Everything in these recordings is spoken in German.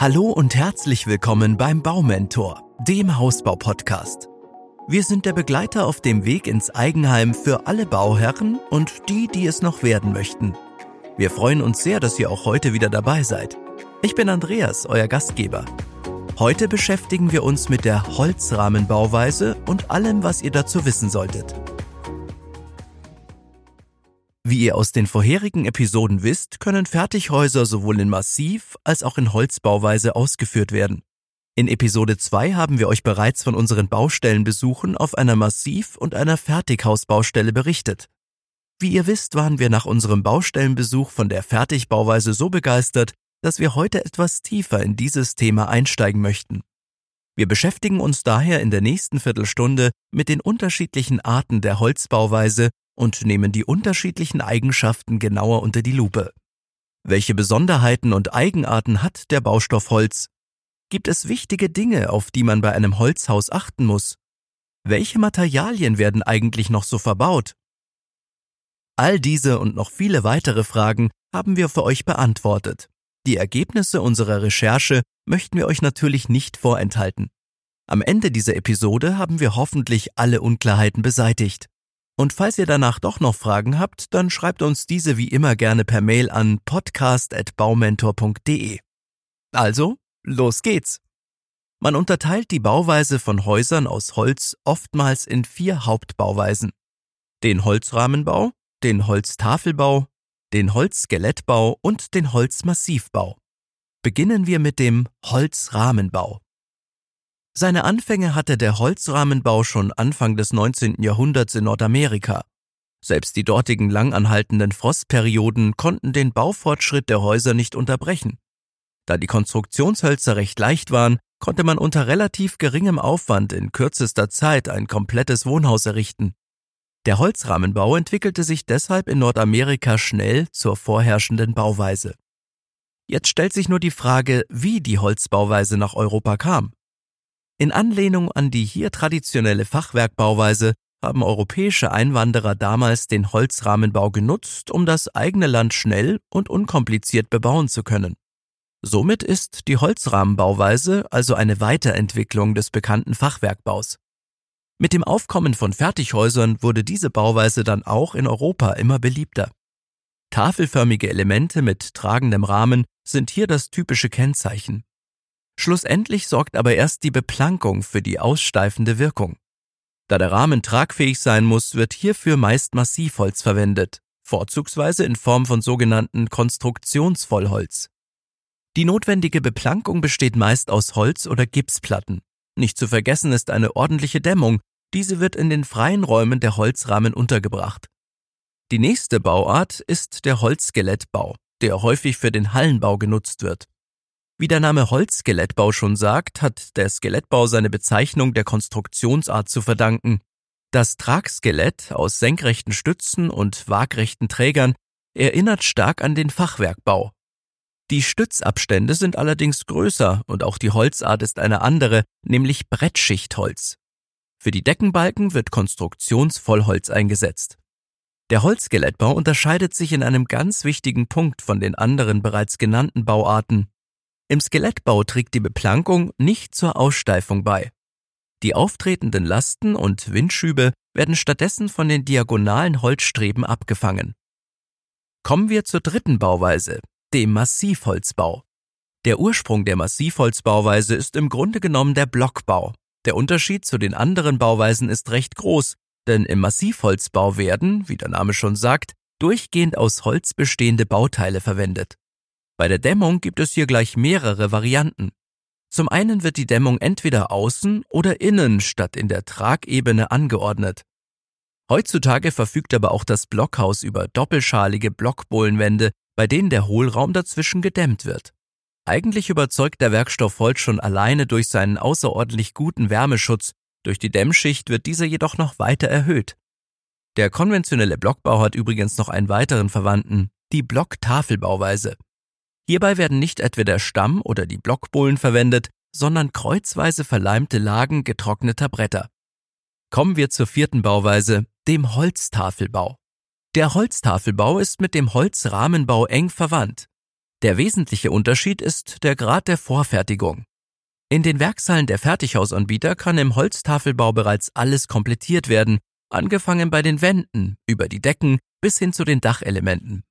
Hallo und herzlich willkommen beim Baumentor, dem Hausbau-Podcast. Wir sind der Begleiter auf dem Weg ins Eigenheim für alle Bauherren und die, die es noch werden möchten. Wir freuen uns sehr, dass ihr auch heute wieder dabei seid. Ich bin Andreas, euer Gastgeber. Heute beschäftigen wir uns mit der Holzrahmenbauweise und allem, was ihr dazu wissen solltet. Wie ihr aus den vorherigen Episoden wisst, können Fertighäuser sowohl in Massiv als auch in Holzbauweise ausgeführt werden. In Episode 2 haben wir euch bereits von unseren Baustellenbesuchen auf einer Massiv- und einer Fertighausbaustelle berichtet. Wie ihr wisst, waren wir nach unserem Baustellenbesuch von der Fertigbauweise so begeistert, dass wir heute etwas tiefer in dieses Thema einsteigen möchten. Wir beschäftigen uns daher in der nächsten Viertelstunde mit den unterschiedlichen Arten der Holzbauweise und nehmen die unterschiedlichen Eigenschaften genauer unter die Lupe. Welche Besonderheiten und Eigenarten hat der Baustoff Holz? Gibt es wichtige Dinge, auf die man bei einem Holzhaus achten muss? Welche Materialien werden eigentlich noch so verbaut? All diese und noch viele weitere Fragen haben wir für euch beantwortet. Die Ergebnisse unserer Recherche möchten wir euch natürlich nicht vorenthalten. Am Ende dieser Episode haben wir hoffentlich alle Unklarheiten beseitigt. Und falls ihr danach doch noch Fragen habt, dann schreibt uns diese wie immer gerne per Mail an podcast.baumentor.de. Also, los geht's! Man unterteilt die Bauweise von Häusern aus Holz oftmals in vier Hauptbauweisen. Den Holzrahmenbau, den Holztafelbau, den Holzskelettbau und den Holzmassivbau. Beginnen wir mit dem Holzrahmenbau. Seine Anfänge hatte der Holzrahmenbau schon Anfang des 19. Jahrhunderts in Nordamerika. Selbst die dortigen langanhaltenden Frostperioden konnten den Baufortschritt der Häuser nicht unterbrechen. Da die Konstruktionshölzer recht leicht waren, konnte man unter relativ geringem Aufwand in kürzester Zeit ein komplettes Wohnhaus errichten. Der Holzrahmenbau entwickelte sich deshalb in Nordamerika schnell zur vorherrschenden Bauweise. Jetzt stellt sich nur die Frage, wie die Holzbauweise nach Europa kam. In Anlehnung an die hier traditionelle Fachwerkbauweise haben europäische Einwanderer damals den Holzrahmenbau genutzt, um das eigene Land schnell und unkompliziert bebauen zu können. Somit ist die Holzrahmenbauweise also eine Weiterentwicklung des bekannten Fachwerkbaus. Mit dem Aufkommen von Fertighäusern wurde diese Bauweise dann auch in Europa immer beliebter. Tafelförmige Elemente mit tragendem Rahmen sind hier das typische Kennzeichen. Schlussendlich sorgt aber erst die Beplankung für die aussteifende Wirkung. Da der Rahmen tragfähig sein muss, wird hierfür meist Massivholz verwendet, vorzugsweise in Form von sogenannten Konstruktionsvollholz. Die notwendige Beplankung besteht meist aus Holz oder Gipsplatten. Nicht zu vergessen ist eine ordentliche Dämmung, diese wird in den freien Räumen der Holzrahmen untergebracht. Die nächste Bauart ist der Holzskelettbau, der häufig für den Hallenbau genutzt wird. Wie der Name Holzskelettbau schon sagt, hat der Skelettbau seine Bezeichnung der Konstruktionsart zu verdanken. Das Tragskelett aus senkrechten Stützen und waagrechten Trägern erinnert stark an den Fachwerkbau. Die Stützabstände sind allerdings größer und auch die Holzart ist eine andere, nämlich Brettschichtholz. Für die Deckenbalken wird Konstruktionsvollholz eingesetzt. Der Holzskelettbau unterscheidet sich in einem ganz wichtigen Punkt von den anderen bereits genannten Bauarten. Im Skelettbau trägt die Beplankung nicht zur Aussteifung bei. Die auftretenden Lasten und Windschübe werden stattdessen von den diagonalen Holzstreben abgefangen. Kommen wir zur dritten Bauweise, dem Massivholzbau. Der Ursprung der Massivholzbauweise ist im Grunde genommen der Blockbau. Der Unterschied zu den anderen Bauweisen ist recht groß, denn im Massivholzbau werden, wie der Name schon sagt, durchgehend aus Holz bestehende Bauteile verwendet. Bei der Dämmung gibt es hier gleich mehrere Varianten. Zum einen wird die Dämmung entweder außen oder innen statt in der Tragebene angeordnet. Heutzutage verfügt aber auch das Blockhaus über doppelschalige Blockbohlenwände, bei denen der Hohlraum dazwischen gedämmt wird. Eigentlich überzeugt der Werkstoff Holz schon alleine durch seinen außerordentlich guten Wärmeschutz, durch die Dämmschicht wird dieser jedoch noch weiter erhöht. Der konventionelle Blockbau hat übrigens noch einen weiteren Verwandten, die Blocktafelbauweise. Hierbei werden nicht etwa der Stamm oder die Blockbohlen verwendet, sondern kreuzweise verleimte Lagen getrockneter Bretter. Kommen wir zur vierten Bauweise, dem Holztafelbau. Der Holztafelbau ist mit dem Holzrahmenbau eng verwandt. Der wesentliche Unterschied ist der Grad der Vorfertigung. In den Werkshallen der Fertighausanbieter kann im Holztafelbau bereits alles komplettiert werden, angefangen bei den Wänden, über die Decken bis hin zu den Dachelementen.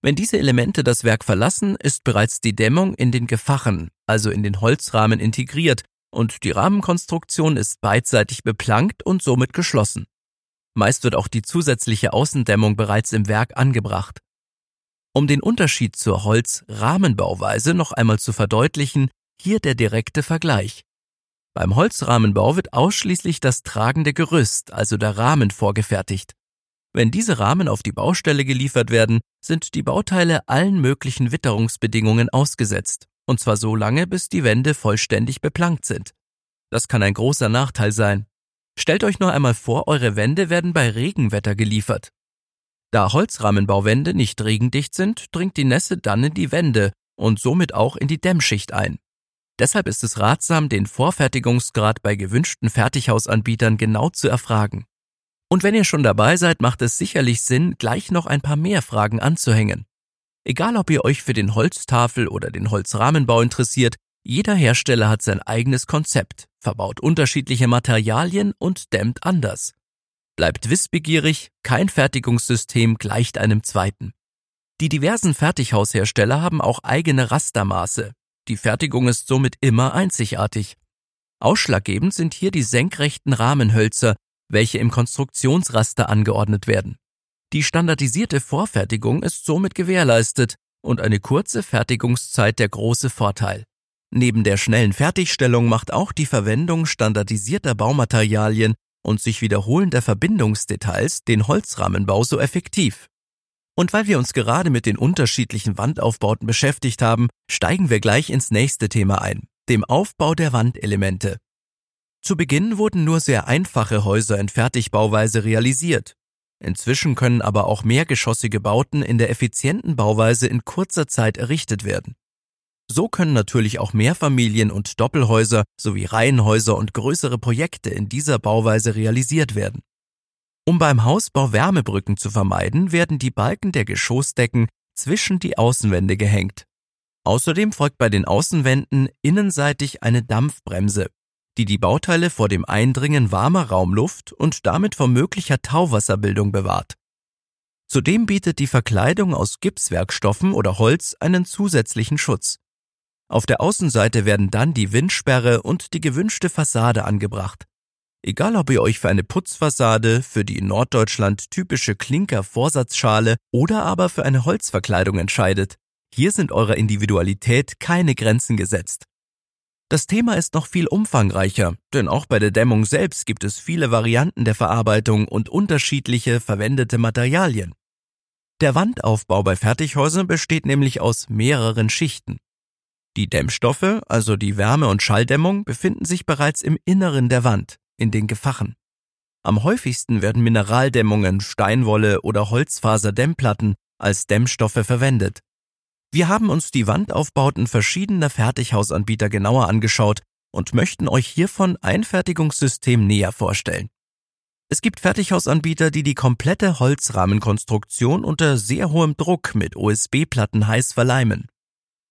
Wenn diese Elemente das Werk verlassen, ist bereits die Dämmung in den Gefachen, also in den Holzrahmen integriert, und die Rahmenkonstruktion ist beidseitig beplankt und somit geschlossen. Meist wird auch die zusätzliche Außendämmung bereits im Werk angebracht. Um den Unterschied zur Holzrahmenbauweise noch einmal zu verdeutlichen, hier der direkte Vergleich. Beim Holzrahmenbau wird ausschließlich das tragende Gerüst, also der Rahmen, vorgefertigt. Wenn diese Rahmen auf die Baustelle geliefert werden, sind die Bauteile allen möglichen Witterungsbedingungen ausgesetzt, und zwar so lange, bis die Wände vollständig beplankt sind. Das kann ein großer Nachteil sein. Stellt euch nur einmal vor, eure Wände werden bei Regenwetter geliefert. Da Holzrahmenbauwände nicht regendicht sind, dringt die Nässe dann in die Wände und somit auch in die Dämmschicht ein. Deshalb ist es ratsam, den Vorfertigungsgrad bei gewünschten Fertighausanbietern genau zu erfragen. Und wenn ihr schon dabei seid, macht es sicherlich Sinn, gleich noch ein paar mehr Fragen anzuhängen. Egal ob ihr euch für den Holztafel oder den Holzrahmenbau interessiert, jeder Hersteller hat sein eigenes Konzept, verbaut unterschiedliche Materialien und dämmt anders. Bleibt wissbegierig, kein Fertigungssystem gleicht einem zweiten. Die diversen Fertighaushersteller haben auch eigene Rastermaße. Die Fertigung ist somit immer einzigartig. Ausschlaggebend sind hier die senkrechten Rahmenhölzer, welche im Konstruktionsraster angeordnet werden. Die standardisierte Vorfertigung ist somit gewährleistet und eine kurze Fertigungszeit der große Vorteil. Neben der schnellen Fertigstellung macht auch die Verwendung standardisierter Baumaterialien und sich wiederholender Verbindungsdetails den Holzrahmenbau so effektiv. Und weil wir uns gerade mit den unterschiedlichen Wandaufbauten beschäftigt haben, steigen wir gleich ins nächste Thema ein, dem Aufbau der Wandelemente. Zu Beginn wurden nur sehr einfache Häuser in Fertigbauweise realisiert. Inzwischen können aber auch mehrgeschossige Bauten in der effizienten Bauweise in kurzer Zeit errichtet werden. So können natürlich auch Mehrfamilien- und Doppelhäuser sowie Reihenhäuser und größere Projekte in dieser Bauweise realisiert werden. Um beim Hausbau Wärmebrücken zu vermeiden, werden die Balken der Geschossdecken zwischen die Außenwände gehängt. Außerdem folgt bei den Außenwänden innenseitig eine Dampfbremse, die die Bauteile vor dem Eindringen warmer Raumluft und damit vor möglicher Tauwasserbildung bewahrt. Zudem bietet die Verkleidung aus Gipswerkstoffen oder Holz einen zusätzlichen Schutz. Auf der Außenseite werden dann die Windsperre und die gewünschte Fassade angebracht. Egal ob ihr euch für eine Putzfassade, für die in Norddeutschland typische Klinker-Vorsatzschale oder aber für eine Holzverkleidung entscheidet, hier sind eurer Individualität keine Grenzen gesetzt. Das Thema ist noch viel umfangreicher, denn auch bei der Dämmung selbst gibt es viele Varianten der Verarbeitung und unterschiedliche verwendete Materialien. Der Wandaufbau bei Fertighäusern besteht nämlich aus mehreren Schichten. Die Dämmstoffe, also die Wärme- und Schalldämmung, befinden sich bereits im Inneren der Wand, in den Gefachen. Am häufigsten werden Mineraldämmungen, Steinwolle oder Holzfaserdämmplatten als Dämmstoffe verwendet. Wir haben uns die Wandaufbauten verschiedener Fertighausanbieter genauer angeschaut und möchten euch hiervon ein Fertigungssystem näher vorstellen. Es gibt Fertighausanbieter, die die komplette Holzrahmenkonstruktion unter sehr hohem Druck mit OSB-Platten heiß verleimen.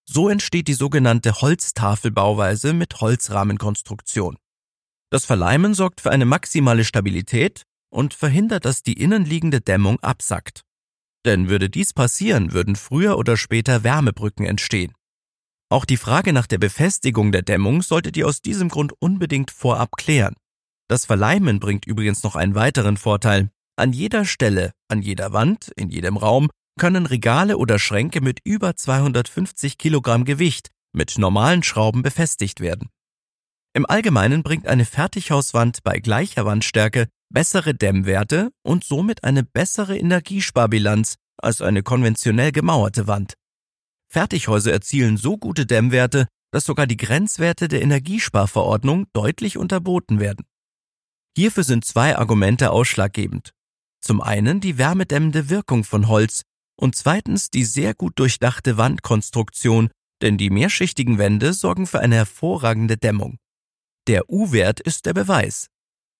So entsteht die sogenannte Holztafelbauweise mit Holzrahmenkonstruktion. Das Verleimen sorgt für eine maximale Stabilität und verhindert, dass die innenliegende Dämmung absackt. Denn würde dies passieren, würden früher oder später Wärmebrücken entstehen. Auch die Frage nach der Befestigung der Dämmung solltet ihr aus diesem Grund unbedingt vorab klären. Das Verleimen bringt übrigens noch einen weiteren Vorteil. An jeder Stelle, an jeder Wand, in jedem Raum können Regale oder Schränke mit über 250 Kilogramm Gewicht mit normalen Schrauben befestigt werden. Im Allgemeinen bringt eine Fertighauswand bei gleicher Wandstärke bessere Dämmwerte und somit eine bessere Energiesparbilanz als eine konventionell gemauerte Wand. Fertighäuser erzielen so gute Dämmwerte, dass sogar die Grenzwerte der Energiesparverordnung deutlich unterboten werden. Hierfür sind zwei Argumente ausschlaggebend. Zum einen die wärmedämmende Wirkung von Holz, und zweitens die sehr gut durchdachte Wandkonstruktion, denn die mehrschichtigen Wände sorgen für eine hervorragende Dämmung. Der U-Wert ist der Beweis.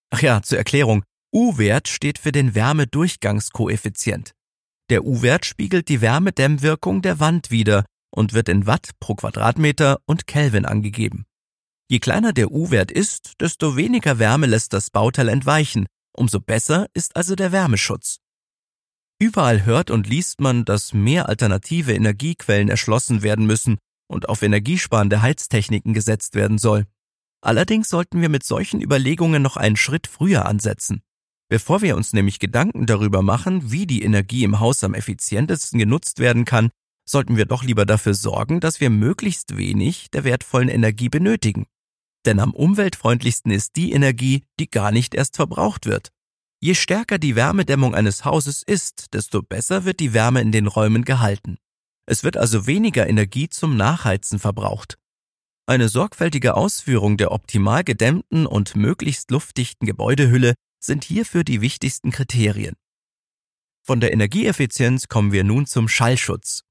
Ach ja, zur Erklärung, U-Wert steht für den Wärmedurchgangskoeffizient. Der U-Wert spiegelt die Wärmedämmwirkung der Wand wider und wird in Watt pro Quadratmeter und Kelvin angegeben. Je kleiner der U-Wert ist, desto weniger Wärme lässt das Bauteil entweichen, umso besser ist also der Wärmeschutz. Überall hört und liest man, dass mehr alternative Energiequellen erschlossen werden müssen und auf energiesparende Heiztechniken gesetzt werden soll. Allerdings sollten wir mit solchen Überlegungen noch einen Schritt früher ansetzen. Bevor wir uns nämlich Gedanken darüber machen, wie die Energie im Haus am effizientesten genutzt werden kann, sollten wir doch lieber dafür sorgen, dass wir möglichst wenig der wertvollen Energie benötigen. Denn am umweltfreundlichsten ist die Energie, die gar nicht erst verbraucht wird. Je stärker die Wärmedämmung eines Hauses ist, desto besser wird die Wärme in den Räumen gehalten. Es wird also weniger Energie zum Nachheizen verbraucht. Eine sorgfältige Ausführung der optimal gedämmten und möglichst luftdichten Gebäudehülle sind hierfür die wichtigsten Kriterien. Von der Energieeffizienz kommen wir nun zum Schallschutz.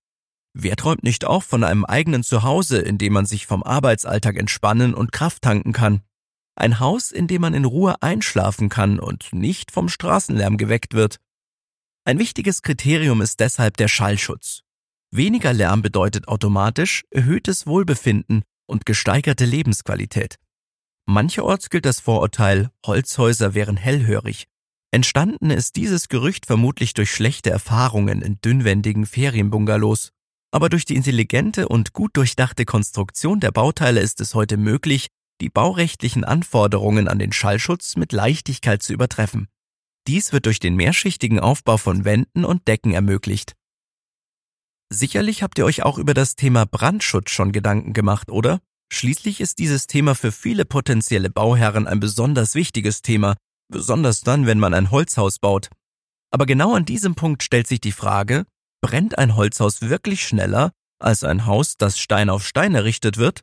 Wer träumt nicht auch von einem eigenen Zuhause, in dem man sich vom Arbeitsalltag entspannen und Kraft tanken kann? Ein Haus, in dem man in Ruhe einschlafen kann und nicht vom Straßenlärm geweckt wird. Ein wichtiges Kriterium ist deshalb der Schallschutz. Weniger Lärm bedeutet automatisch erhöhtes Wohlbefinden und gesteigerte Lebensqualität. Mancherorts gilt das Vorurteil, Holzhäuser wären hellhörig. Entstanden ist dieses Gerücht vermutlich durch schlechte Erfahrungen in dünnwendigen Ferienbungalows. Aber durch die intelligente und gut durchdachte Konstruktion der Bauteile ist es heute möglich, die baurechtlichen Anforderungen an den Schallschutz mit Leichtigkeit zu übertreffen. Dies wird durch den mehrschichtigen Aufbau von Wänden und Decken ermöglicht. Sicherlich habt ihr euch auch über das Thema Brandschutz schon Gedanken gemacht, oder? Schließlich ist dieses Thema für viele potenzielle Bauherren ein besonders wichtiges Thema, besonders dann, wenn man ein Holzhaus baut. Aber genau an diesem Punkt stellt sich die Frage, brennt ein Holzhaus wirklich schneller als ein Haus, das Stein auf Stein errichtet wird?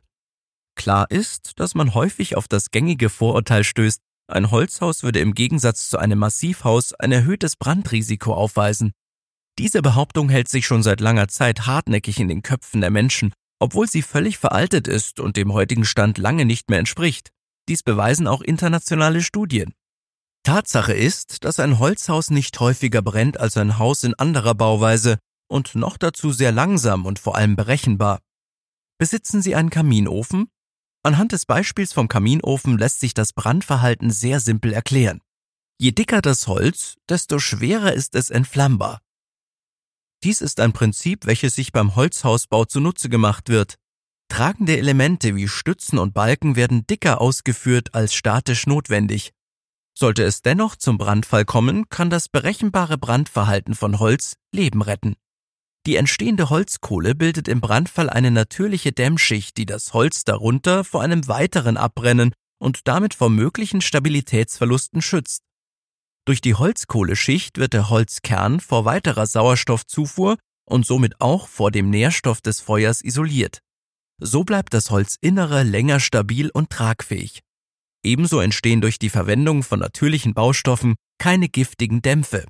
Klar ist, dass man häufig auf das gängige Vorurteil stößt, ein Holzhaus würde im Gegensatz zu einem Massivhaus ein erhöhtes Brandrisiko aufweisen. Diese Behauptung hält sich schon seit langer Zeit hartnäckig in den Köpfen der Menschen obwohl sie völlig veraltet ist und dem heutigen Stand lange nicht mehr entspricht. Dies beweisen auch internationale Studien. Tatsache ist, dass ein Holzhaus nicht häufiger brennt als ein Haus in anderer Bauweise und noch dazu sehr langsam und vor allem berechenbar. Besitzen Sie einen Kaminofen? Anhand des Beispiels vom Kaminofen lässt sich das Brandverhalten sehr simpel erklären. Je dicker das Holz, desto schwerer ist es entflammbar. Dies ist ein Prinzip, welches sich beim Holzhausbau zunutze gemacht wird. Tragende Elemente wie Stützen und Balken werden dicker ausgeführt als statisch notwendig. Sollte es dennoch zum Brandfall kommen, kann das berechenbare Brandverhalten von Holz Leben retten. Die entstehende Holzkohle bildet im Brandfall eine natürliche Dämmschicht, die das Holz darunter vor einem weiteren Abbrennen und damit vor möglichen Stabilitätsverlusten schützt. Durch die Holzkohleschicht wird der Holzkern vor weiterer Sauerstoffzufuhr und somit auch vor dem Nährstoff des Feuers isoliert. So bleibt das Holzinnere länger stabil und tragfähig. Ebenso entstehen durch die Verwendung von natürlichen Baustoffen keine giftigen Dämpfe.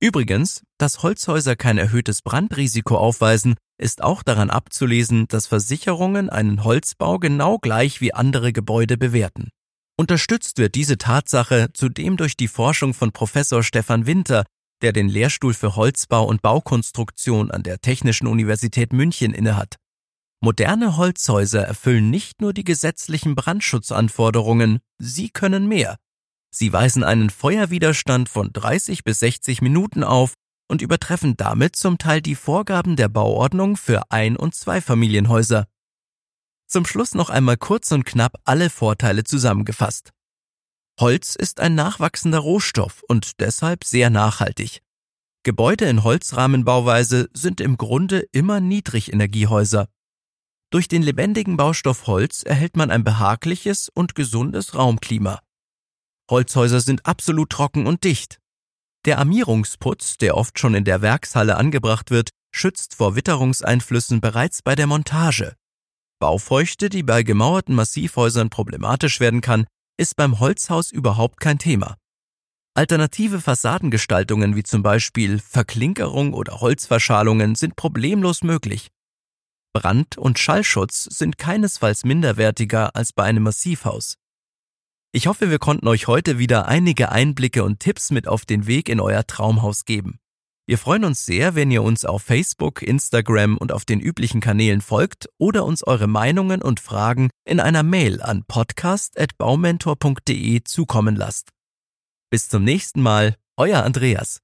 Übrigens, dass Holzhäuser kein erhöhtes Brandrisiko aufweisen, ist auch daran abzulesen, dass Versicherungen einen Holzbau genau gleich wie andere Gebäude bewerten. Unterstützt wird diese Tatsache zudem durch die Forschung von Professor Stefan Winter, der den Lehrstuhl für Holzbau und Baukonstruktion an der Technischen Universität München innehat. Moderne Holzhäuser erfüllen nicht nur die gesetzlichen Brandschutzanforderungen, sie können mehr. Sie weisen einen Feuerwiderstand von 30 bis 60 Minuten auf und übertreffen damit zum Teil die Vorgaben der Bauordnung für Ein- und Zweifamilienhäuser. Zum Schluss noch einmal kurz und knapp alle Vorteile zusammengefasst. Holz ist ein nachwachsender Rohstoff und deshalb sehr nachhaltig. Gebäude in Holzrahmenbauweise sind im Grunde immer Niedrigenergiehäuser. Durch den lebendigen Baustoff Holz erhält man ein behagliches und gesundes Raumklima. Holzhäuser sind absolut trocken und dicht. Der Armierungsputz, der oft schon in der Werkshalle angebracht wird, schützt vor Witterungseinflüssen bereits bei der Montage. Baufeuchte, die bei gemauerten Massivhäusern problematisch werden kann, ist beim Holzhaus überhaupt kein Thema. Alternative Fassadengestaltungen wie zum Beispiel Verklinkerung oder Holzverschalungen sind problemlos möglich. Brand- und Schallschutz sind keinesfalls minderwertiger als bei einem Massivhaus. Ich hoffe, wir konnten euch heute wieder einige Einblicke und Tipps mit auf den Weg in euer Traumhaus geben. Wir freuen uns sehr, wenn ihr uns auf Facebook, Instagram und auf den üblichen Kanälen folgt oder uns eure Meinungen und Fragen in einer Mail an podcast.baumentor.de zukommen lasst. Bis zum nächsten Mal, euer Andreas.